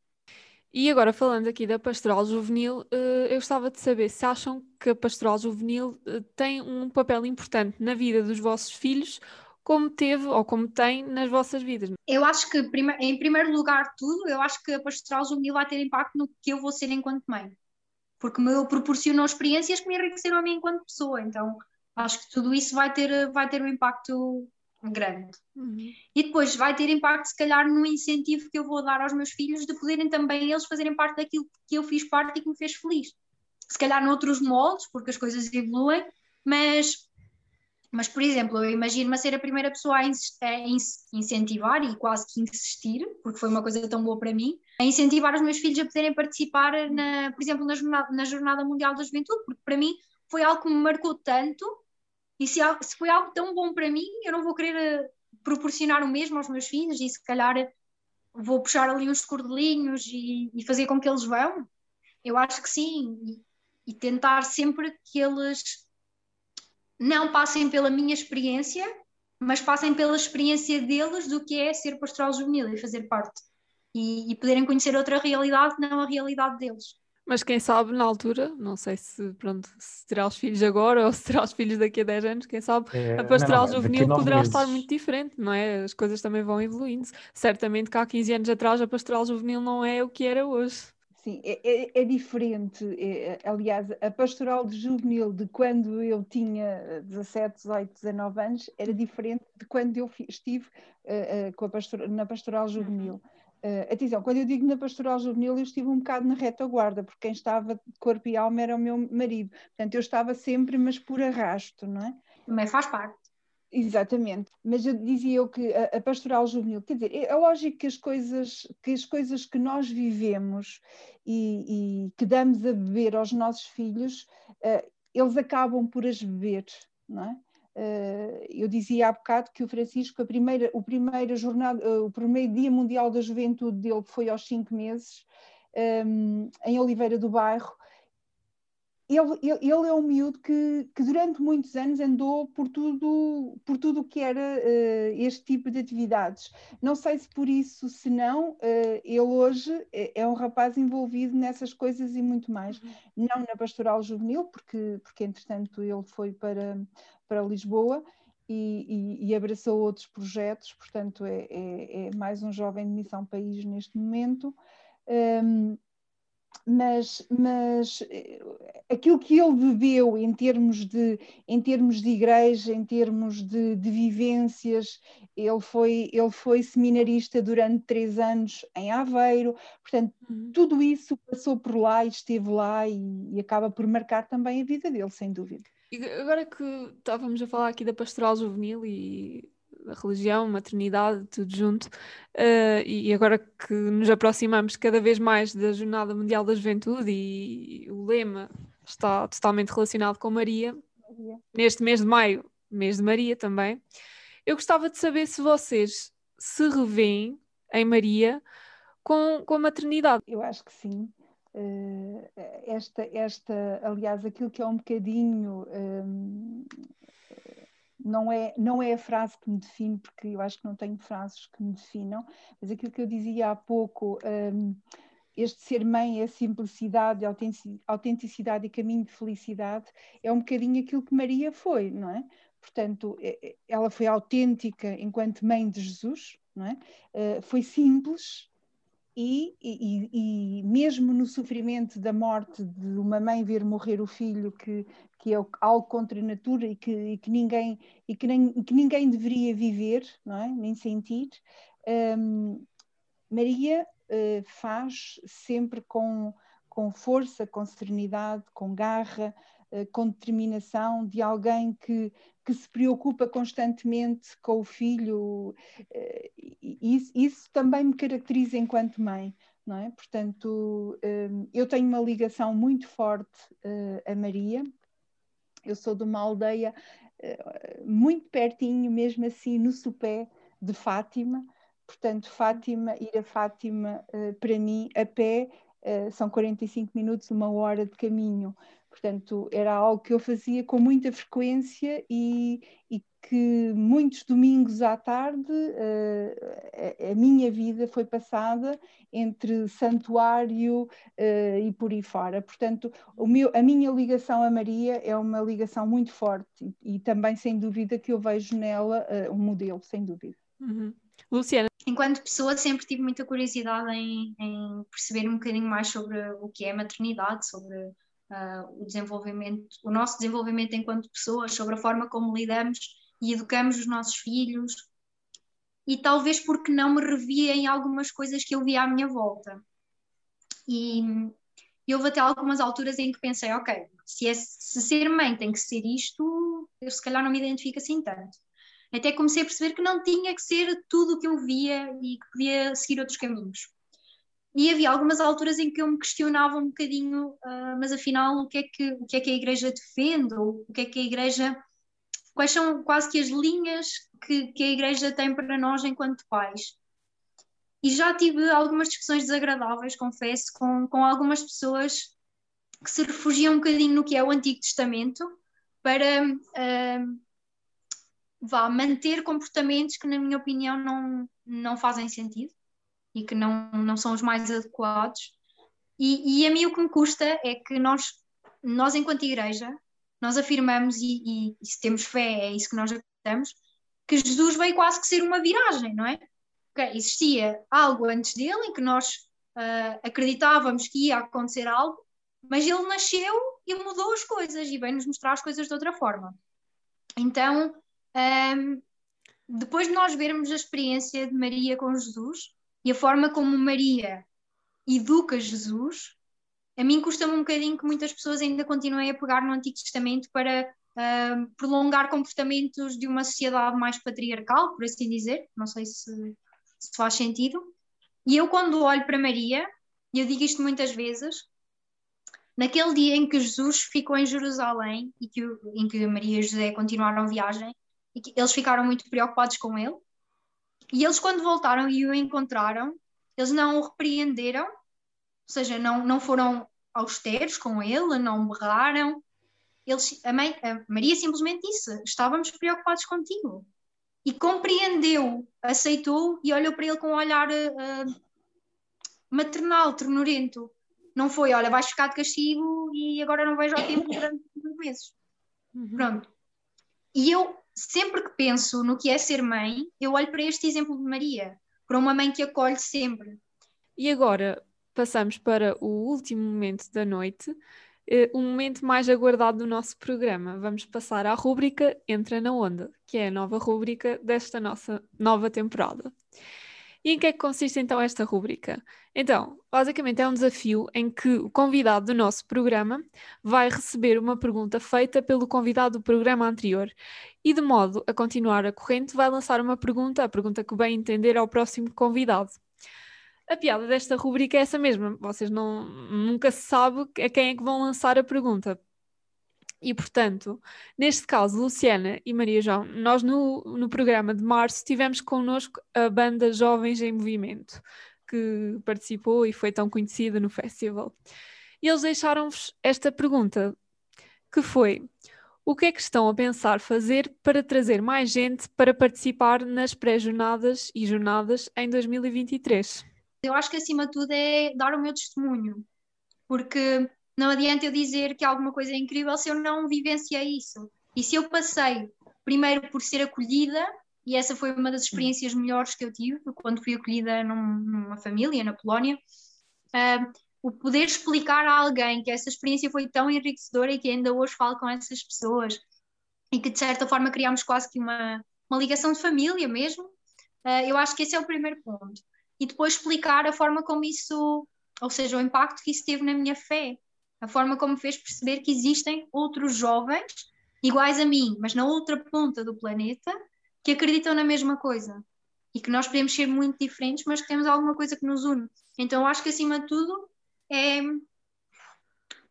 E agora, falando aqui da pastoral juvenil, eh, eu gostava de saber se acham que a pastoral juvenil eh, tem um papel importante na vida dos vossos filhos, como teve ou como tem nas vossas vidas. Eu acho que, em primeiro lugar, tudo, eu acho que a pastoral juvenil vai ter impacto no que eu vou ser enquanto mãe, porque me proporcionou experiências que me enriqueceram a mim enquanto pessoa. Então, acho que tudo isso vai ter, vai ter um impacto grande. Uhum. E depois vai ter impacto, se calhar, no incentivo que eu vou dar aos meus filhos de poderem também eles fazerem parte daquilo que eu fiz parte e que me fez feliz. Se calhar noutros moldes, porque as coisas evoluem, mas, mas por exemplo, eu imagino-me a ser a primeira pessoa a, incentivar e quase que insistir, porque foi uma coisa tão boa para mim, a incentivar os meus filhos a poderem participar, na, por exemplo, na jornada, na jornada Mundial da Juventude, porque para mim foi algo que me marcou tanto e se, se foi algo tão bom para mim, eu não vou querer eh, proporcionar o mesmo aos meus filhos e se calhar vou puxar ali uns cordelinhos e, e fazer com que eles vão. Eu acho que sim. E, e tentar sempre que eles não passem pela minha experiência, mas passem pela experiência deles do que é ser pastoral juvenil e fazer parte. E, e poderem conhecer outra realidade, não a realidade deles. Mas quem sabe na altura, não sei se, pronto, se terá os filhos agora [LAUGHS] ou se terá os filhos daqui a 10 anos, quem sabe é, a pastoral não, juvenil poderá meses. estar muito diferente, não é? As coisas também vão evoluindo. Certamente que há 15 anos atrás a pastoral juvenil não é o que era hoje. Sim, é, é, é diferente. É, aliás, a pastoral juvenil de quando eu tinha 17, 18, 19 anos era diferente de quando eu estive uh, uh, com a pastor, na pastoral juvenil. Uh, atenção, quando eu digo na pastoral juvenil, eu estive um bocado na retaguarda, porque quem estava de corpo e alma era o meu marido. Portanto, eu estava sempre, mas por arrasto, não é? Também faz parte. Exatamente, mas eu dizia eu que a, a, pastoral juvenil, quer dizer, é lógico que as coisas que, as coisas que nós vivemos e, e que damos a beber aos nossos filhos, uh, eles acabam por as beber, não é? Uh, eu dizia há bocado que o Francisco, a primeira, o, primeiro jornada, uh, o primeiro Dia Mundial da Juventude dele foi aos cinco meses, um, em Oliveira do Bairro. Ele, ele, ele, é um miúdo que, que, durante muitos anos andou por tudo por tudo que era uh, este tipo de atividades. Não sei se por isso, se não, ele hoje é, é, um rapaz envolvido nessas coisas e muito mais. Uhum. Não na pastoral juvenil, porque, porque entretanto ele foi para, para Lisboa e, e, e abraçou outros projetos, portanto, é, é, é, mais um jovem de Missão País neste momento. Um, mas, mas eh, aquilo que ele bebeu em termos de, em termos de igreja, em termos de, de vivências, ele foi, ele foi seminarista durante três anos em Aveiro, portanto, uhum. tudo isso passou por lá e esteve lá e, e acaba por marcar também a vida dele, sem dúvida. Agora que estávamos a falar aqui da pastoral juvenil e religião, maternidade, tudo junto, uh, e agora que nos aproximamos cada vez mais da Jornada Mundial da Juventude e, o lema está totalmente relacionado com Maria, Maria, neste mês de maio, mês de Maria também, eu gostava de saber se vocês se revêem em Maria com, com a maternidade. Eu acho que sim. Uh, esta, esta, aliás, aquilo que é um bocadinho, um, não, é, não é a frase que me define, porque eu acho que não tenho frases que me definam, mas aquilo que eu dizia há pouco, um, este ser mãe é simplicidade, autenticidade e caminho de felicidade, é um bocadinho aquilo que Maria foi, não é? Portanto, é, é, ela foi autêntica enquanto mãe de Jesus, não é? Uh, foi simples, e, e, e, mesmo no sofrimento da morte de uma mãe ver morrer o filho, que, que é algo contra a natura e que, e que, ninguém, e que, nem, que ninguém deveria viver, não é? nem sentir, um, Maria uh, faz sempre com, com força, com serenidade, com garra, uh, com determinação de alguém que, que se preocupa constantemente com o filho. Uh, isso, isso também me caracteriza enquanto mãe. Não é? Portanto, eu tenho uma ligação muito forte a Maria. Eu sou de uma aldeia muito pertinho, mesmo assim, no sopé de Fátima. Portanto, Fátima, ir a Fátima, para mim, a pé, são 45 minutos, uma hora de caminho. Portanto, era algo que eu fazia com muita frequência e, e que muitos domingos à tarde uh, a, a, minha vida foi passada entre santuário uh, e por aí fora. Portanto, o meu, a minha ligação a Maria é uma ligação muito forte e, e também, sem dúvida, que eu vejo nela uh, um modelo, sem dúvida. Uhum. Luciana. Enquanto pessoa, sempre tive muita curiosidade em, em, perceber um bocadinho mais sobre o que é a maternidade, sobre uh, o desenvolvimento, o nosso desenvolvimento enquanto pessoas, sobre a forma como lidamos e educamos os nossos filhos. E talvez porque não me revia em algumas coisas que eu via à minha volta. E, e houve até algumas alturas em que pensei, ok, se, é, se ser mãe tem que ser isto, eu se calhar não me identifico assim tanto até comecei a perceber que não tinha que ser tudo o que eu via e que podia seguir outros caminhos. E havia algumas alturas em que eu me questionava um bocadinho, uh, mas afinal, o que, é que, o que é que a Igreja defende? Ou o que é que a Igreja. Quais são quase que as linhas que, que a Igreja tem para nós enquanto pais? E já tive algumas discussões desagradáveis, confesso, com, com algumas pessoas que se refugiam um bocadinho no que é o Antigo Testamento para uh, vá manter comportamentos que, na minha opinião, não, não fazem sentido e que não, não são os mais adequados. E, e a mim o que me custa é que nós, nós enquanto igreja, nós afirmamos, e, e, e se temos fé, é isso que nós acreditamos, que Jesus veio quase que ser uma viragem, não é? Okay, existia algo antes dele em que nós uh, acreditávamos que ia acontecer algo, mas ele nasceu e mudou as coisas e veio nos mostrar as coisas de outra forma. Então, um, depois de nós vermos a experiência de Maria com Jesus e a forma como Maria educa Jesus, a mim custa-me um bocadinho que muitas pessoas ainda continuem a pegar no Antigo Testamento para uh, prolongar comportamentos de uma sociedade mais patriarcal, por assim dizer. Não sei se, se faz sentido. E eu, quando olho para Maria, e eu digo isto muitas vezes, naquele dia em que Jesus ficou em Jerusalém e que, em que Maria e José continuaram a viagem, e que eles ficaram muito preocupados com ele. E eles, quando voltaram e o encontraram, eles não o repreenderam, ou seja, não, não foram austeros com ele, não berraram. Eles, a, mãe, a Maria simplesmente disse: Estávamos preocupados contigo. E compreendeu, aceitou e olhou para ele com um olhar uh, maternal, ternurento. Não foi, olha, vais ficar de castigo e agora não vejo ao tempo durante meses. Uhum. Pronto. E eu sempre que penso no que é ser mãe, eu olho para este exemplo de Maria, para uma mãe que acolhe sempre. E agora passamos para o último momento da noite, eh, o momento mais aguardado do nosso programa. Vamos passar à rúbrica Entra na Onda, que é a nova rúbrica desta nossa nova temporada. E em que é que consiste então esta rúbrica? Então, basicamente é um desafio em que o convidado do nosso programa vai receber uma pergunta feita pelo convidado do programa anterior e, de modo a continuar a corrente, vai lançar uma pergunta, a pergunta que bem entender ao próximo convidado. A piada desta rúbrica é essa mesma, vocês não, nunca se sabe a quem é que vão lançar a pergunta. E, portanto, neste caso, Luciana e Maria João, nós no, no programa de março tivemos connosco a banda Jovens em Movimento, que participou e foi tão conhecida no festival. E eles deixaram-vos esta pergunta, que foi: o que é que estão a pensar fazer para trazer mais gente para participar nas pré-jornadas e jornadas em 2023? Eu acho que acima de tudo é dar o meu testemunho, porque não adianta eu dizer que alguma coisa é incrível se eu não vivenciei isso. E se eu passei primeiro por ser acolhida e essa foi uma das experiências melhores que eu tive quando fui acolhida num, numa família na Polónia. Uh, o poder explicar a alguém que essa experiência foi tão enriquecedora e que ainda hoje falo com essas pessoas e que de certa forma criámos quase que uma, uma ligação de família mesmo, uh, eu acho que esse é o primeiro ponto. E depois explicar a forma como isso, ou seja, o impacto que isso teve na minha fé, a forma como fez perceber que existem outros jovens iguais a mim, mas na outra ponta do planeta, que acreditam na mesma coisa e que nós podemos ser muito diferentes, mas que temos alguma coisa que nos une. Então, acho que acima de tudo é.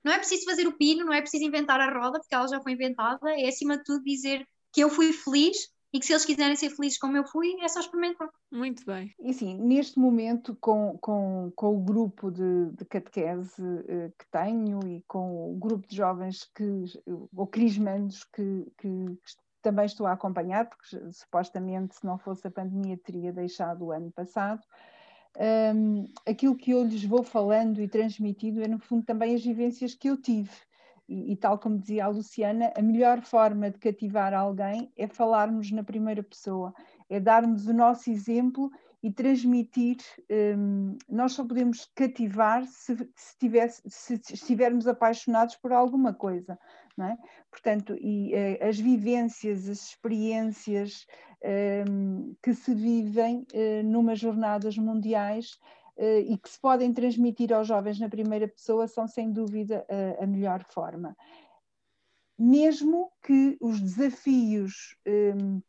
Não é preciso fazer o pino, não é preciso inventar a roda, porque ela já foi inventada, é acima de tudo dizer que eu fui feliz e que se eles quiserem ser felizes como eu fui, é só experimentar. Muito bem. E sim, neste momento, com, com, com o grupo de, de catequese uh, que tenho e com o grupo de jovens que, ou crismandos que, que, que também estou a acompanhar, porque supostamente, se não fosse a pandemia, teria deixado o ano passado. Um, aquilo que eu lhes vou falando e transmitindo é, no fundo, também as vivências que eu tive. E, e, tal como dizia a Luciana, a melhor forma de cativar alguém é falarmos na primeira pessoa, é darmos o nosso exemplo e transmitir. Um, nós só podemos cativar se, se, tivesse, se, estivermos apaixonados por alguma coisa, não é? Portanto, e uh, as vivências, as experiências um, que se vivem uh, numas jornadas mundiais e que se podem transmitir aos jovens na primeira pessoa são, sem dúvida, a melhor forma. Mesmo que os desafios um,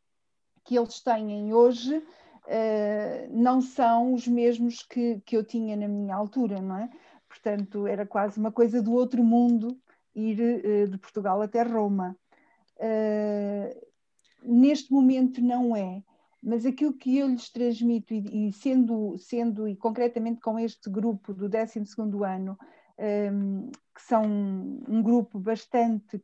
que eles têm hoje uh, não são os mesmos que, que eu tinha na minha altura, não é? Portanto, era quase uma coisa do outro mundo ir uh, de Portugal até Roma. Uh, neste momento não é, mas aquilo que eu lhes transmito, e, e sendo, sendo, e concretamente com este grupo do 12 ano, um, que são um grupo bastante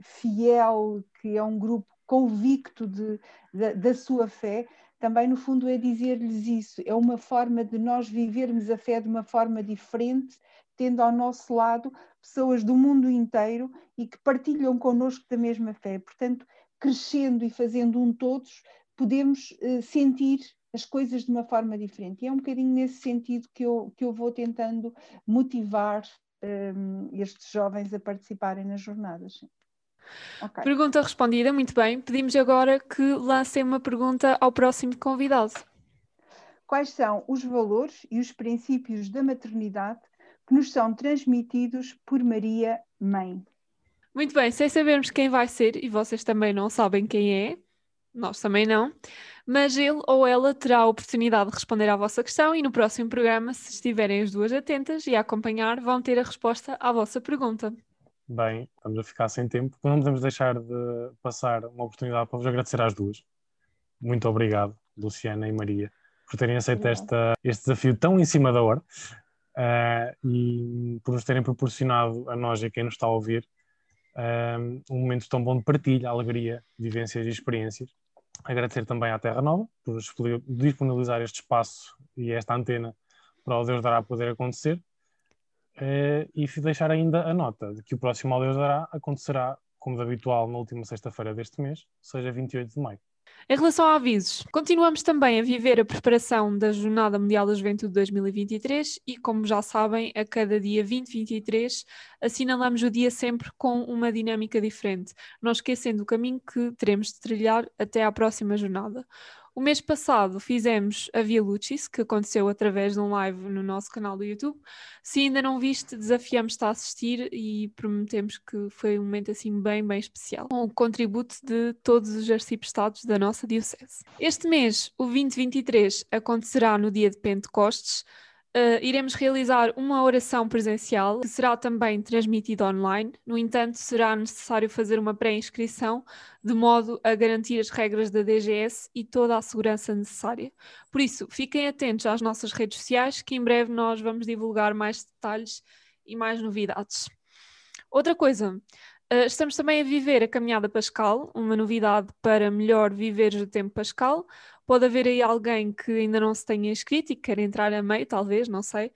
fiel, que é um grupo convicto de, de, da sua fé, também no fundo é dizer-lhes isso, é uma forma de nós vivermos a fé de uma forma diferente, tendo ao nosso lado pessoas do mundo inteiro e que partilham connosco da mesma fé. Portanto, crescendo e fazendo um todos, podemos uh, sentir as coisas de uma forma diferente. E é um bocadinho nesse sentido que eu, que eu vou tentando motivar um, eh, estes jovens a participarem nas jornadas. Okay. Pergunta respondida, muito bem. Pedimos agora que lancem uma pergunta ao próximo convidado. Quais são os valores e os princípios da maternidade que nos são transmitidos por Maria Mãe? Muito bem, sem sabermos quem vai ser, e vocês também não sabem quem é, nós também não, mas ele ou ela terá a oportunidade de responder à vossa questão e no próximo programa, se estiverem as duas atentas e a acompanhar, vão ter a resposta à vossa pergunta. Bem, estamos a ficar sem tempo. Não podemos deixar de passar uma oportunidade para vos agradecer às duas. Muito obrigado, Luciana e Maria, por terem aceito esta, este desafio tão em cima da hora uh, e por nos terem proporcionado a nós e a quem nos está a ouvir uh, um momento tão bom de partilha, alegria, vivências e experiências. Agradecer também à Terra Nova por disponibilizar este espaço e esta antena para o Deus dará poder acontecer Uh, e deixar ainda a nota de que o próximo Ao Deus Dará acontecerá, como de habitual, na última sexta-feira deste mês, seja 28 de maio. Em relação a avisos, continuamos também a viver a preparação da Jornada Mundial da Juventude 2023 e, como já sabem, a cada dia 2023 assinalamos o dia sempre com uma dinâmica diferente, não esquecendo o caminho que teremos de trilhar até à próxima jornada. O mês passado fizemos a Via Lucis, que aconteceu através de um live no nosso canal do YouTube. Se ainda não viste, desafiamos-te a assistir e prometemos que foi um momento assim bem, bem especial, com o contributo de todos os arciprestados da nossa Diocese. Este mês, o 2023, acontecerá no dia de Pentecostes, Uh, iremos realizar uma oração presencial que será também transmitida online. No entanto, será necessário fazer uma pré-inscrição de modo a garantir as regras da DGS e toda a segurança necessária. Por isso, fiquem atentos às nossas redes sociais, que em breve nós vamos divulgar mais detalhes e mais novidades. Outra coisa, Uh, estamos também a viver a Caminhada Pascal, uma novidade para melhor viver o tempo Pascal. Pode haver aí alguém que ainda não se tenha inscrito e quer entrar a meio, talvez, não sei.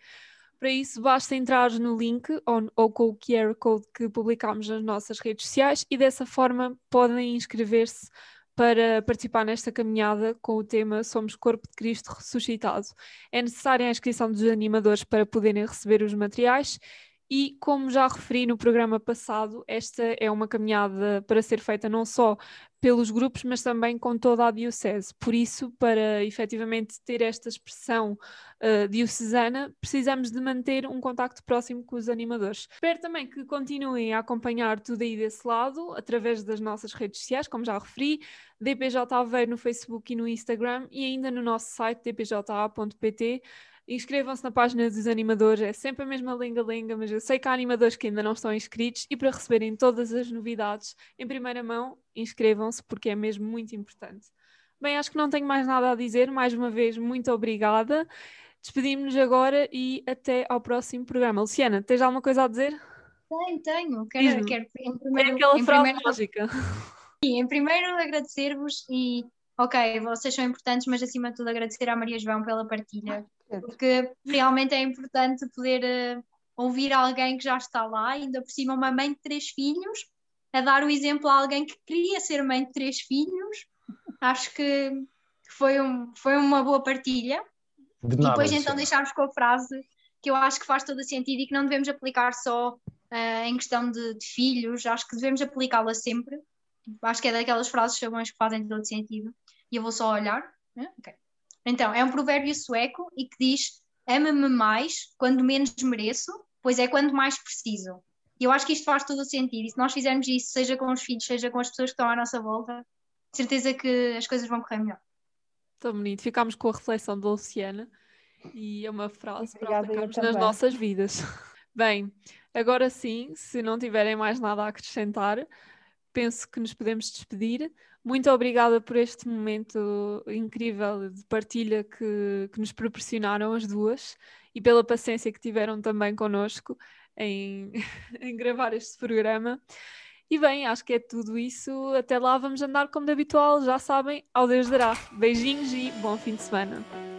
Para isso, basta entrar no link ou, ou com o QR Code que publicamos nas nossas redes sociais e dessa forma podem inscrever-se para participar nesta caminhada com o tema Somos Corpo de Cristo Ressuscitado. É necessária a inscrição dos animadores para poderem receber os materiais e, como já referi no programa passado, esta é uma caminhada para ser feita não só pelos grupos, mas também com toda a Diocese. Por isso, para efetivamente ter esta expressão uh, diocesana, precisamos de manter um contacto próximo com os animadores. Espero também que continuem a acompanhar tudo aí desse lado, através das nossas redes sociais, como já referi, DPJ Aveiro no Facebook e no Instagram, e ainda no nosso site dpja.pt Inscrevam-se na página dos animadores, é sempre a mesma lenga-lenga, mas eu sei que há animadores que ainda não estão inscritos e para receberem todas as novidades em primeira mão, inscrevam-se porque é mesmo muito importante. Bem, acho que não tenho mais nada a dizer. Mais uma vez, muito obrigada. Despedimos-nos agora e até ao próximo programa. Luciana, tens alguma coisa a dizer? Tenho, tenho. Quero, quero em primeiro, é aquela em frase primeiro, mágica. Sim, em primeiro agradecer-vos e, ok, vocês são importantes, mas acima de tudo agradecer à Maria João pela partilha porque realmente é importante poder uh, ouvir alguém que já está lá, ainda por cima uma mãe de três filhos, a dar o exemplo a alguém que queria ser mãe de três filhos. Acho que foi, um, foi uma boa partilha. De nada, e depois então deixarmos com a frase que eu acho que faz todo sentido e que não devemos aplicar só uh, em questão de, de, filhos, acho que devemos aplicá-la sempre. Acho que é daquelas frases chavões que fazem todo sentido. E eu vou só olhar. Uh, okay. Então, é um provérbio sueco e que diz: ama-me mais quando menos mereço, pois é quando mais preciso. E eu acho que isto faz todo o sentido. E se nós fizermos isso, seja com os filhos, seja com as pessoas que estão à nossa volta, certeza que as coisas vão correr melhor. Tão bonito. Ficámos com a reflexão da Luciana e é uma frase para aplicarmos nas nossas vidas. [LAUGHS] Bem, agora sim, se não tiverem mais nada a acrescentar, penso que nos podemos despedir. Muito obrigada por este momento incrível de partilha que, que nos proporcionaram as duas e pela paciência que tiveram também connosco em, [LAUGHS] em gravar este programa. E bem, acho que é tudo isso. Até lá vamos andar como de habitual, já sabem, ao Deus dará. Beijinhos e bom fim de semana.